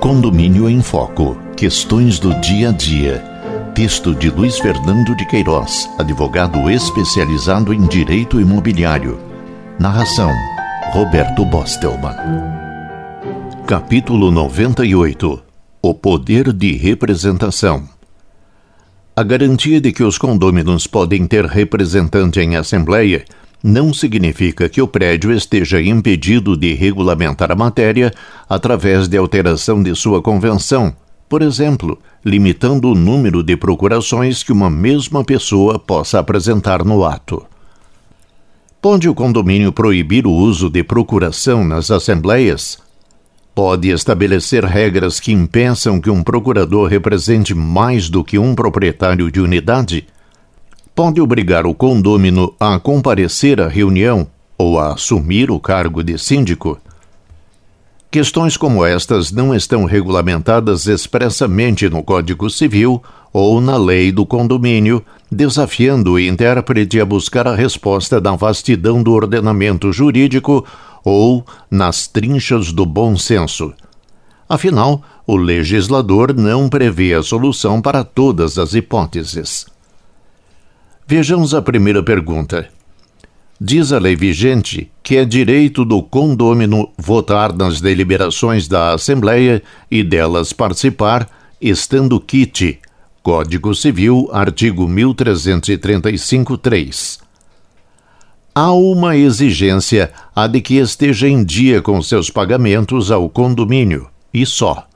Condomínio em Foco. Questões do dia a dia. Texto de Luiz Fernando de Queiroz, advogado especializado em direito imobiliário. Narração: Roberto Bostelman. Capítulo 98 O poder de representação. A garantia de que os condôminos podem ter representante em assembleia não significa que o prédio esteja impedido de regulamentar a matéria através de alteração de sua convenção, por exemplo, limitando o número de procurações que uma mesma pessoa possa apresentar no ato. Pode o condomínio proibir o uso de procuração nas assembleias? Pode estabelecer regras que impeçam que um procurador represente mais do que um proprietário de unidade? Pode obrigar o condômino a comparecer à reunião ou a assumir o cargo de síndico. Questões como estas não estão regulamentadas expressamente no Código Civil ou na lei do condomínio, desafiando o intérprete a buscar a resposta na vastidão do ordenamento jurídico ou nas trinchas do bom senso. Afinal, o legislador não prevê a solução para todas as hipóteses. Vejamos a primeira pergunta. Diz a lei vigente que é direito do condômino votar nas deliberações da Assembleia e delas participar, estando quite. Código Civil, artigo 1335-3. Há uma exigência a de que esteja em dia com seus pagamentos ao condomínio, e só.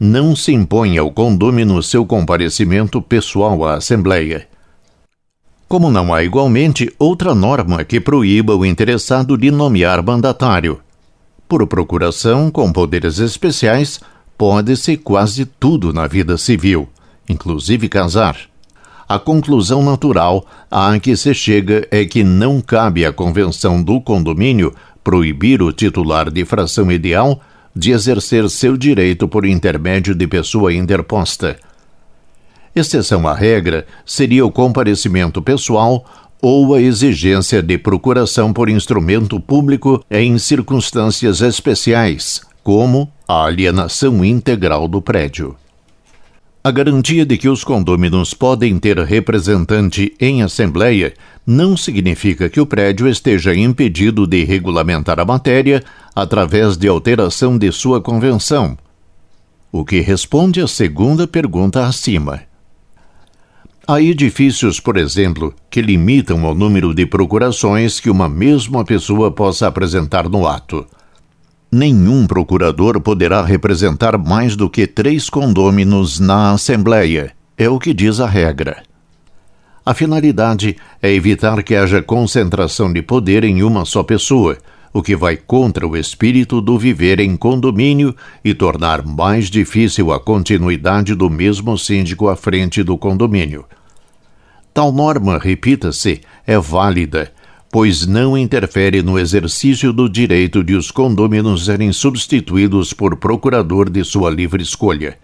Não se impõe ao condômino seu comparecimento pessoal à Assembleia como não há igualmente outra norma que proíba o interessado de nomear mandatário. Por procuração com poderes especiais, pode-se quase tudo na vida civil, inclusive casar. A conclusão natural a que se chega é que não cabe à convenção do condomínio proibir o titular de fração ideal de exercer seu direito por intermédio de pessoa interposta Exceção à regra seria o comparecimento pessoal ou a exigência de procuração por instrumento público em circunstâncias especiais, como a alienação integral do prédio. A garantia de que os condôminos podem ter representante em assembleia não significa que o prédio esteja impedido de regulamentar a matéria através de alteração de sua convenção. O que responde à segunda pergunta acima. Há edifícios, por exemplo, que limitam o número de procurações que uma mesma pessoa possa apresentar no ato. Nenhum procurador poderá representar mais do que três condôminos na Assembleia, é o que diz a regra. A finalidade é evitar que haja concentração de poder em uma só pessoa, o que vai contra o espírito do viver em condomínio e tornar mais difícil a continuidade do mesmo síndico à frente do condomínio. Tal norma, repita-se, é válida, pois não interfere no exercício do direito de os condôminos serem substituídos por procurador de sua livre escolha.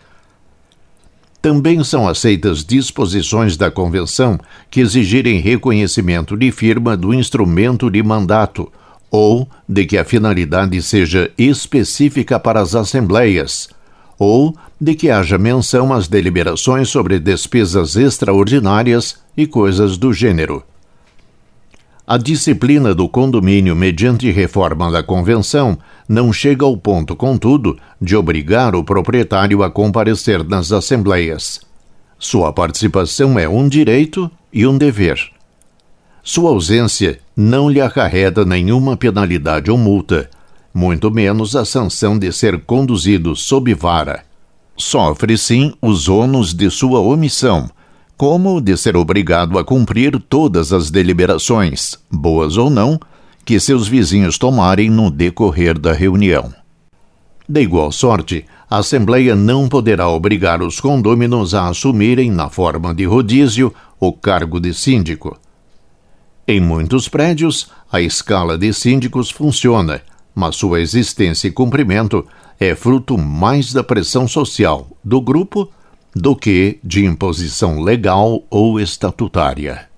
Também são aceitas disposições da Convenção que exigirem reconhecimento de firma do instrumento de mandato, ou de que a finalidade seja específica para as assembleias, ou de que haja menção às deliberações sobre despesas extraordinárias e coisas do gênero. A disciplina do condomínio mediante reforma da convenção não chega ao ponto, contudo, de obrigar o proprietário a comparecer nas assembleias. Sua participação é um direito e um dever. Sua ausência não lhe acarreta nenhuma penalidade ou multa, muito menos a sanção de ser conduzido sob vara. Sofre sim os ônus de sua omissão, como de ser obrigado a cumprir todas as deliberações, boas ou não, que seus vizinhos tomarem no decorrer da reunião. De igual sorte, a Assembleia não poderá obrigar os condôminos a assumirem, na forma de rodízio, o cargo de síndico. Em muitos prédios, a escala de síndicos funciona, mas sua existência e cumprimento é fruto mais da pressão social do grupo do que de imposição legal ou estatutária.